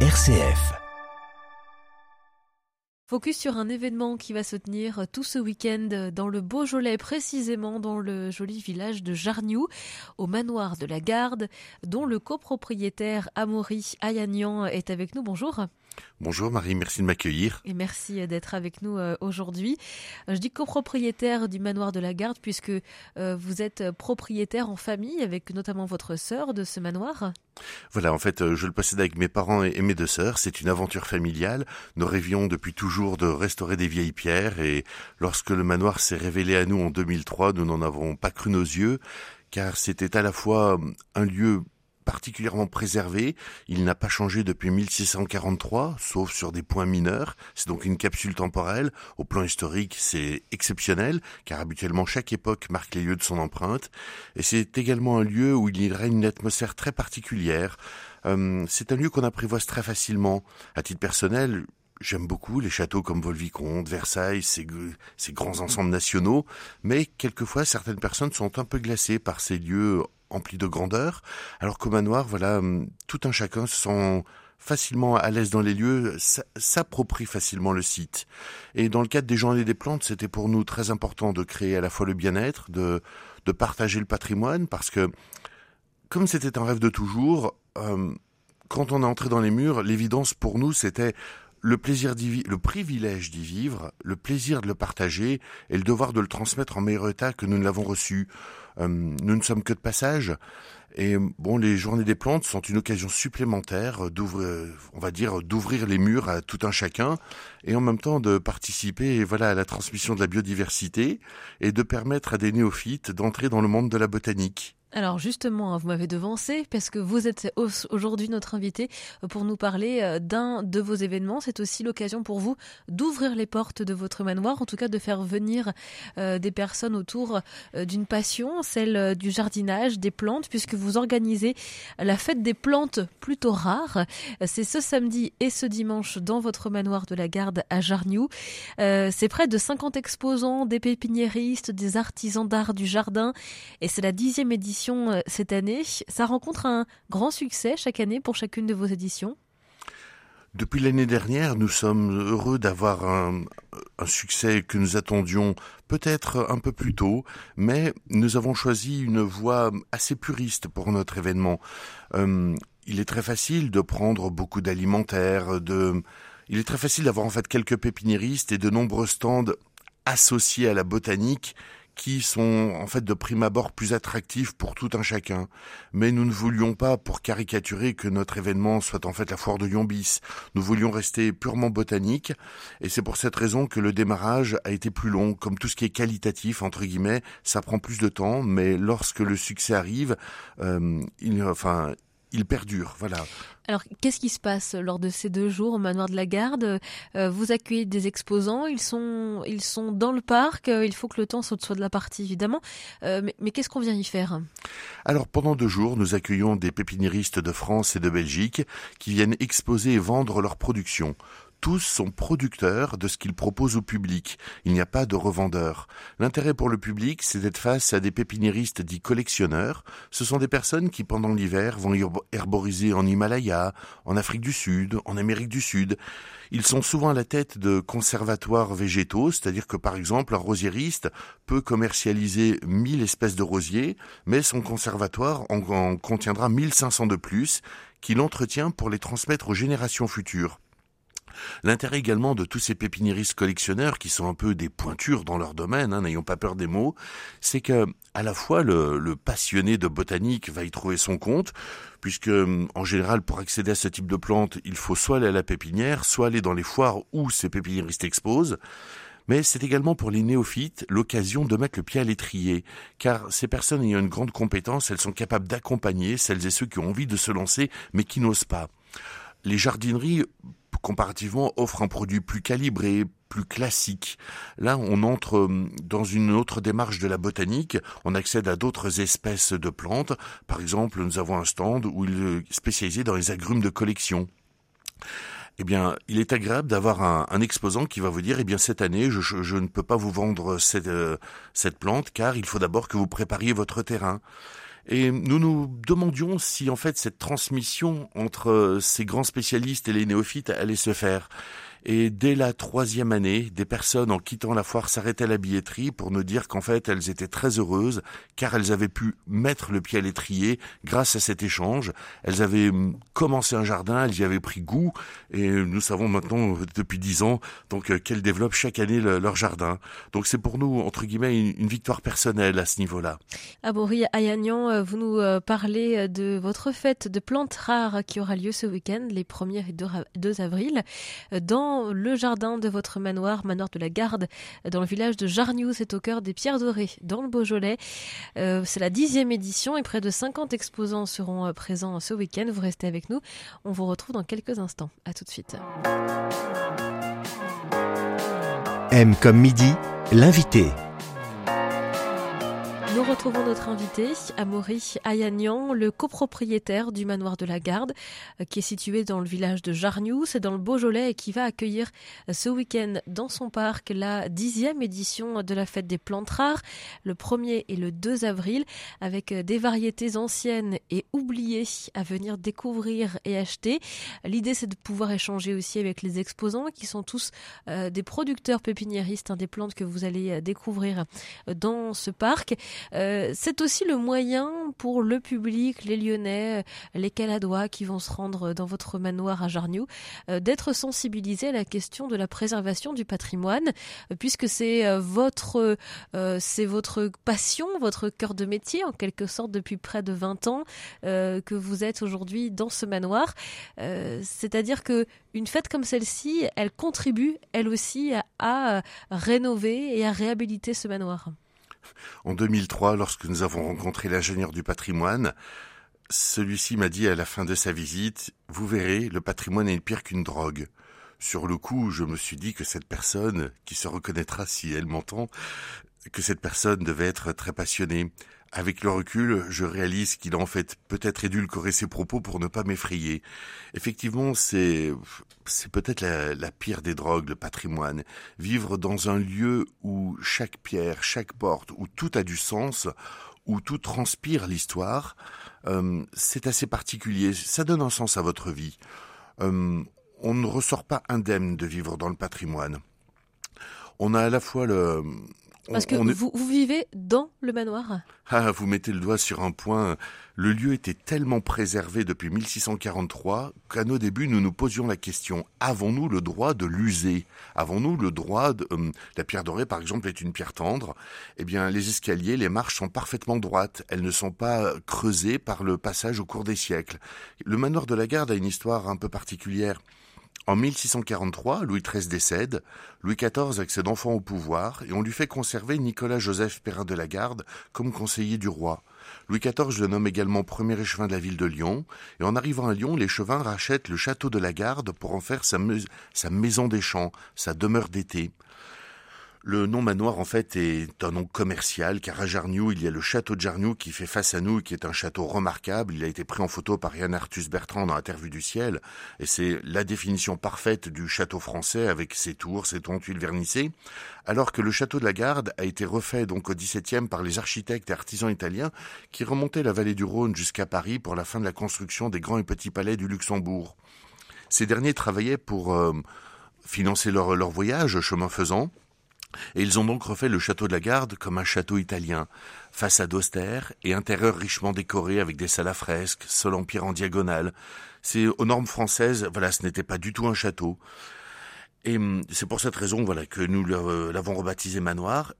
RCF. Focus sur un événement qui va se tenir tout ce week-end dans le Beaujolais, précisément dans le joli village de Jarniou, au manoir de la Garde, dont le copropriétaire Amaury Ayagnan est avec nous. Bonjour. Bonjour Marie, merci de m'accueillir. Et merci d'être avec nous euh, aujourd'hui. Euh, je dis copropriétaire du manoir de la Garde puisque euh, vous êtes propriétaire en famille avec notamment votre sœur de ce manoir. Voilà, en fait, je le possède avec mes parents et mes deux sœurs. C'est une aventure familiale. Nous rêvions depuis toujours de restaurer des vieilles pierres et lorsque le manoir s'est révélé à nous en 2003, nous n'en avons pas cru nos yeux car c'était à la fois un lieu particulièrement préservé. Il n'a pas changé depuis 1643, sauf sur des points mineurs. C'est donc une capsule temporelle. Au plan historique, c'est exceptionnel, car habituellement chaque époque marque les lieux de son empreinte. Et c'est également un lieu où il y règne une atmosphère très particulière. Euh, c'est un lieu qu'on apprivoise très facilement. À titre personnel, J'aime beaucoup les châteaux comme Volvicomte, Versailles, ces, grands ensembles nationaux, mais quelquefois certaines personnes sont un peu glacées par ces lieux empli de grandeur, alors qu'au manoir, voilà, hum, tout un chacun se sent facilement à l'aise dans les lieux, s'approprie facilement le site. Et dans le cadre des journées des plantes, c'était pour nous très important de créer à la fois le bien-être, de, de partager le patrimoine, parce que comme c'était un rêve de toujours, hum, quand on est entré dans les murs, l'évidence pour nous, c'était le plaisir le privilège d'y vivre, le plaisir de le partager et le devoir de le transmettre en meilleur état que nous ne l'avons reçu. Nous ne sommes que de passage. Et bon, les journées des plantes sont une occasion supplémentaire d'ouvrir, on va dire, d'ouvrir les murs à tout un chacun, et en même temps de participer, voilà, à la transmission de la biodiversité et de permettre à des néophytes d'entrer dans le monde de la botanique. Alors justement, hein, vous m'avez devancé parce que vous êtes aujourd'hui notre invité euh, pour nous parler euh, d'un de vos événements. C'est aussi l'occasion pour vous d'ouvrir les portes de votre manoir, en tout cas de faire venir euh, des personnes autour d'une passion, celle du jardinage, des plantes, puisque vous organisez la fête des plantes plutôt rares. C'est ce samedi et ce dimanche dans votre manoir de la Garde à Jarniou. C'est près de 50 exposants, des pépiniéristes, des artisans d'art du jardin et c'est la dixième euh, cette année. Ça rencontre un grand succès chaque année pour chacune de vos éditions? Depuis l'année dernière, nous sommes heureux d'avoir un, succès que nous attendions peut-être un peu plus tôt, mais nous avons choisi une voie assez puriste pour notre événement. Euh, il est très facile de prendre beaucoup d'alimentaires, de... il est très facile d'avoir en fait quelques pépiniéristes et de nombreux stands associés à la botanique qui sont en fait de prime abord plus attractifs pour tout un chacun. Mais nous ne voulions pas, pour caricaturer, que notre événement soit en fait la foire de Lyon bis. Nous voulions rester purement botanique, et c'est pour cette raison que le démarrage a été plus long. Comme tout ce qui est qualitatif, entre guillemets, ça prend plus de temps, mais lorsque le succès arrive, euh, il, enfin, il perdure. Voilà. Alors, qu'est-ce qui se passe lors de ces deux jours au manoir de la Garde? Euh, Vous accueillez des exposants, ils sont, ils sont dans le parc, euh, il faut que le temps soit de la partie, évidemment. Euh, mais, mais qu'est-ce qu'on vient y faire? Alors, pendant deux jours, nous accueillons des pépiniéristes de France et de Belgique qui viennent exposer et vendre leurs productions tous sont producteurs de ce qu'ils proposent au public. Il n'y a pas de revendeurs. L'intérêt pour le public, c'est d'être face à des pépiniéristes dits collectionneurs. Ce sont des personnes qui, pendant l'hiver, vont herboriser en Himalaya, en Afrique du Sud, en Amérique du Sud. Ils sont souvent à la tête de conservatoires végétaux, c'est-à-dire que par exemple un rosiériste peut commercialiser 1000 espèces de rosiers, mais son conservatoire en, en contiendra 1500 de plus qu'il entretient pour les transmettre aux générations futures. L'intérêt également de tous ces pépiniéristes collectionneurs qui sont un peu des pointures dans leur domaine, hein, n'ayons pas peur des mots, c'est que à la fois le, passionné de botanique va y trouver son compte, puisque en général pour accéder à ce type de plantes, il faut soit aller à la pépinière, soit aller dans les foires où ces pépiniéristes exposent. Mais c'est également pour les néophytes l'occasion de mettre le pied à l'étrier, car ces personnes ayant une grande compétence, elles sont capables d'accompagner celles et ceux qui ont envie de se lancer mais qui n'osent pas. Les jardineries comparativement offre un produit plus calibré, plus classique. Là, on entre euh, dans une autre démarche de la botanique, on accède à d'autres espèces de plantes. Par exemple, nous avons un stand où il est spécialisé dans les agrumes de collection. Eh bien, il est agréable d'avoir un, exposant qui va vous dire, eh bien, cette année, je, ne peux pas vous vendre euh, cette plante car il faut d'abord que vous prépariez votre terrain. Et nous nous demandions si en fait cette transmission entre ces grands spécialistes et les néophytes allait se faire. Et dès la troisième année, des personnes en quittant la foire s'arrêtaient à la billetterie pour nous dire qu'en fait elles étaient très heureuses car elles avaient pu mettre le pied à l'étrier grâce à cet échange. Elles avaient hum, commencé un jardin, elles y avaient pris goût et nous savons maintenant euh, depuis dix ans donc euh, qu'elles développent chaque année leur jardin. Donc c'est pour nous entre guillemets une, victoire personnelle à ce niveau-là. Abouri Ayagnan, euh, vous nous parlez de votre fête de plantes rares qui aura lieu ce week-end, les 1er et 2 avril, dans le jardin de votre manoir, manoir de la Garde, dans le village de Jarniou. C'est au cœur des Pierres Dorées, dans le Beaujolais. Euh, c'est la dixième édition et près de 50 exposants seront euh, présents ce week-end. Vous restez avec nous. On vous retrouve dans quelques instants. À tout de suite. M comme midi, l'invité. Retrouvons notre invité, Amaury Ayagnan, le copropriétaire du manoir de la Garde, euh, qui est situé dans le village de Jarniou, c'est dans le Beaujolais, et qui va accueillir euh, ce week-end dans son parc la dixième édition de la fête des plantes rares, le 1er et le 2 avril, avec euh, des variétés anciennes et oubliées à venir découvrir et acheter. L'idée, c'est de pouvoir échanger aussi avec les exposants, qui sont tous des producteurs pépiniéristes hein, des plantes que vous allez découvrir dans ce parc. C'est aussi le moyen pour le public, les Lyonnais, euh, les Caladois qui vont se rendre dans votre manoir à Jarniou, euh, d'être sensibilisés à la question de la préservation du patrimoine, puisque c'est votre, c'est votre passion, votre cœur de métier en quelque sorte depuis près de 20 ans que vous êtes aujourd'hui dans ce manoir. C'est-à-dire que une fête comme celle-ci, elle contribue elle aussi à rénover et à réhabiliter ce manoir. En 2003, lorsque nous avons rencontré l'ingénieur du patrimoine, celui-ci m'a dit à la fin de sa visite, vous verrez, le patrimoine est pire qu'une drogue. Sur le coup, je me suis dit que cette personne, qui se reconnaîtra si elle m'entend, que cette personne devait être très passionnée. Avec le recul, je réalise qu'il a en fait peut-être édulcoré ses propos pour ne pas m'effrayer. Effectivement, c'est c'est peut-être la, pire des drogues, le patrimoine. Vivre dans un lieu où chaque pierre, chaque porte, où tout a du sens, où tout transpire l'histoire, euh, c'est assez particulier. Ça donne un sens à votre vie. Euh, on ne ressort pas indemne de vivre dans le patrimoine. On a à la fois le parce que vous, vous, vivez dans le manoir Ah, vous mettez le doigt sur un point. Le lieu était tellement préservé depuis 1643 qu'à nos débuts, nous nous posions la question avons-nous le droit de l'user? Avons-nous le droit de euh, la pierre dorée, par exemple, est une pierre tendre? Eh bien, les escaliers, les marches sont parfaitement droites. Elles ne sont pas creusées par le passage au cours des siècles. Le manoir de la Garde a une histoire un peu particulière. En 1643, Louis XIII décède, Louis XIV accède enfin au pouvoir et on lui fait conserver Nicolas-Joseph Perrin de la Garde comme conseiller du roi. Louis XIV le nomme également premier échevin de la ville de Lyon, et en arrivant à Lyon, l'échevin rachète le château de la Garde pour en faire sa maison des champs, sa demeure d'été. Le nom manoir, en fait, est un nom commercial, car à Jarniou, il y a le château de Jarniou qui fait face à nous, qui est un château remarquable. Il a été pris en photo par Yann Arthus Bertrand dans Interview du ciel, et c'est la définition parfaite du château français avec ses tours, ses tontons vernissées, alors que le château de la Garde a été refait donc au XVIIe par les architectes et artisans italiens qui remontaient la vallée du Rhône jusqu'à Paris pour la fin de la construction des grands et petits palais du Luxembourg. Ces derniers travaillaient pour euh, financer leur voyage, chemin faisant, et ils ont donc refait le château de la Garde comme un château italien, façade austère et intérieur richement décoré avec des salles à fresques, sol en en diagonale. C'est aux normes françaises, voilà, ce n'était pas du tout un château. Et hum, c'est pour cette raison, voilà, que nous euh, l'avons rebaptisé manoir.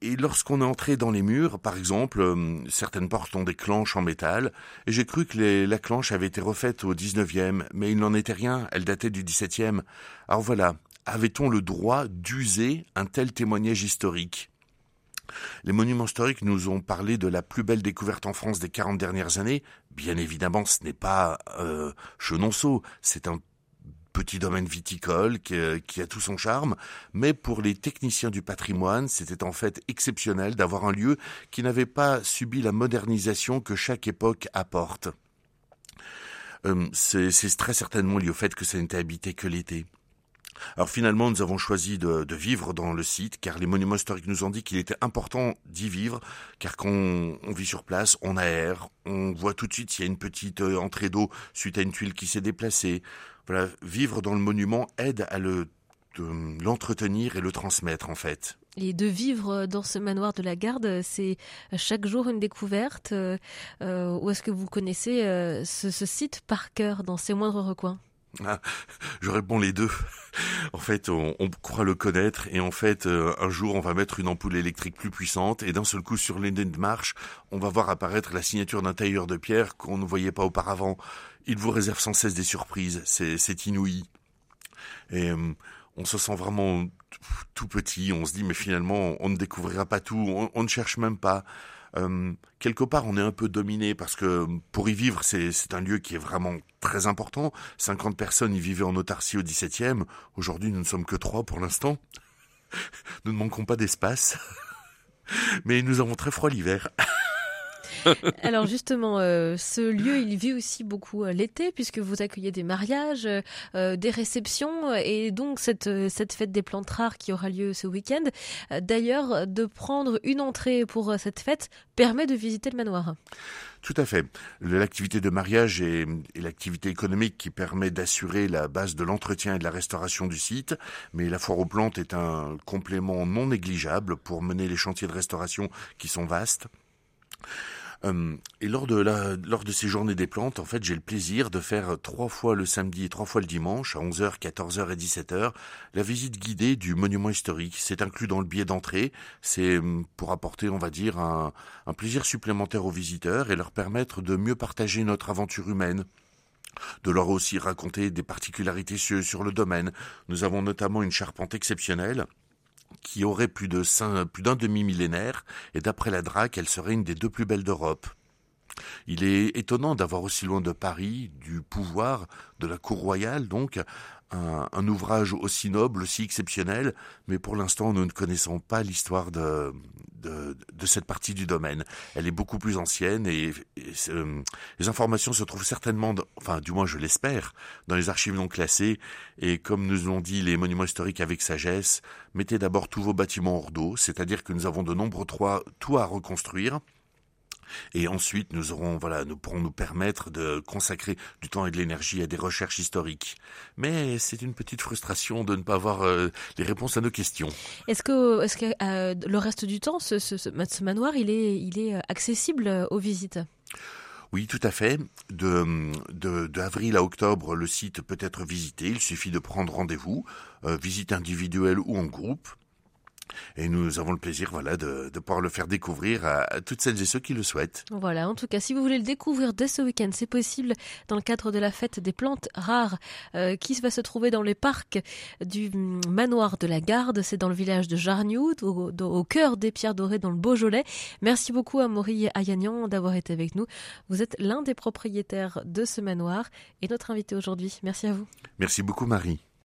Et lorsqu'on est entré dans les murs, par exemple, hum, certaines portes ont des clanches en métal, et j'ai cru que la clanche avait été refaite au 19e, mais il n'en était rien, elle datait du 17e. Alors voilà, avait-on le droit d'user un tel témoignage historique? Les monuments historiques nous ont parlé de la plus belle découverte en France des 40 dernières années. Bien évidemment, ce n'est pas euh, Chenonceau, c'est un petit domaine viticole qui, qui, a tout son charme, mais pour les techniciens du patrimoine, c'était en fait exceptionnel d'avoir un lieu qui n'avait pas subi la modernisation que chaque époque apporte. Euh, c'est très certainement lié au fait que ça n'était habité que l'été. Alors finalement, nous avons choisi de, vivre dans le site car les monuments historiques nous ont dit qu'il était important d'y vivre car quand on, vit sur place, on aère, on voit tout de suite s'il y a une petite euh, entrée d'eau suite à une tuile qui s'est déplacée. Voilà, vivre dans le monument aide à le l'entretenir et le transmettre en fait. Et de vivre dans ce manoir de la garde, c'est chaque jour une découverte. Euh, euh ou est-ce que vous connaissez euh, ce, site par cœur dans ses moindres recoins? Ah, je réponds les deux. En fait, on, croit le connaître et en fait, euh, un jour, on va mettre une ampoule électrique plus puissante et d'un seul coup, sur les de marche, on va voir apparaître la signature d'un tailleur de pierre qu'on ne voyait pas auparavant. Il vous réserve sans cesse des surprises. C'est inouï. Et on se sent vraiment tout petit. On se dit, mais finalement, on ne découvrira pas tout. On, ne cherche même pas. Euh, quelque part, on est un peu dominé parce que pour y vivre, c'est un lieu qui est vraiment très important. 50 personnes y vivaient en autarcie au 17e. Aujourd'hui, nous ne sommes que trois pour l'instant. Nous ne manquons pas d'espace. Mais nous avons très froid l'hiver. Alors justement, euh, ce lieu, il vit aussi beaucoup euh, l'été puisque vous accueillez des mariages, euh, des réceptions et donc cette, cette fête des plantes rares qui aura lieu ce week-end. D'ailleurs, de prendre une entrée pour cette fête permet de visiter le manoir. Tout à fait. L'activité de mariage est, l'activité économique qui permet d'assurer la base de l'entretien et de la restauration du site, mais la foire aux plantes est un complément non négligeable pour mener les chantiers de restauration qui sont vastes. Euh, et lors de, la, lors de ces journées des plantes, en fait, j'ai le plaisir de faire trois fois le samedi et trois fois le dimanche, à 11h, 14h et 17h, la visite guidée du monument historique. C'est inclus dans le billet d'entrée. C'est euh, pour apporter, on va dire, un plaisir supplémentaire aux visiteurs et leur permettre de mieux partager notre aventure humaine de leur aussi raconter des particularités sur le domaine. Nous avons notamment une charpente exceptionnelle qui aurait plus de plus d'un demi-millénaire, et d'après la DRAC, elle serait une des deux plus belles d'Europe. Il est étonnant d'avoir aussi loin de Paris, du pouvoir, de la cour royale, donc, un, ouvrage aussi noble, aussi exceptionnel, mais pour l'instant nous ne connaissons pas l'histoire de, de, cette partie du domaine. Elle est beaucoup plus ancienne et, euh, les informations se trouvent certainement, enfin du moins je l'espère, dans les archives non classées. Et comme nous l'ont dit les monuments historiques avec sagesse, mettez d'abord tous vos bâtiments hors d'eau, c'est-à-dire que nous avons de nombreux toits à reconstruire. Et ensuite, nous aurons, voilà, nous pourrons nous permettre de consacrer du temps et de l'énergie à des recherches historiques. Mais c'est une petite frustration de ne pas avoir euh, les réponses à nos questions. Est-ce que, est-ce que euh, le reste du temps, ce, ce, ce, manoir, il est, il est accessible aux visites? Oui, tout à fait. De, de, de, avril à octobre, le site peut être visité. Il suffit de prendre rendez-vous, euh, visite individuelle ou en groupe. Et nous avons le plaisir voilà, de, de pouvoir le faire découvrir à, toutes celles et ceux qui le souhaitent. Voilà, en tout cas, si vous voulez le découvrir dès ce week-end, c'est possible dans le cadre de la fête des plantes rares euh, qui va se trouver dans les parcs du manoir de la Garde. C'est dans le village de Jarniou, au, au, cœur des pierres dorées dans le Beaujolais. Merci beaucoup à Maury Ayagnan d'avoir été avec nous. Vous êtes l'un des propriétaires de ce manoir et notre invité aujourd'hui. Merci à vous. Merci beaucoup Marie.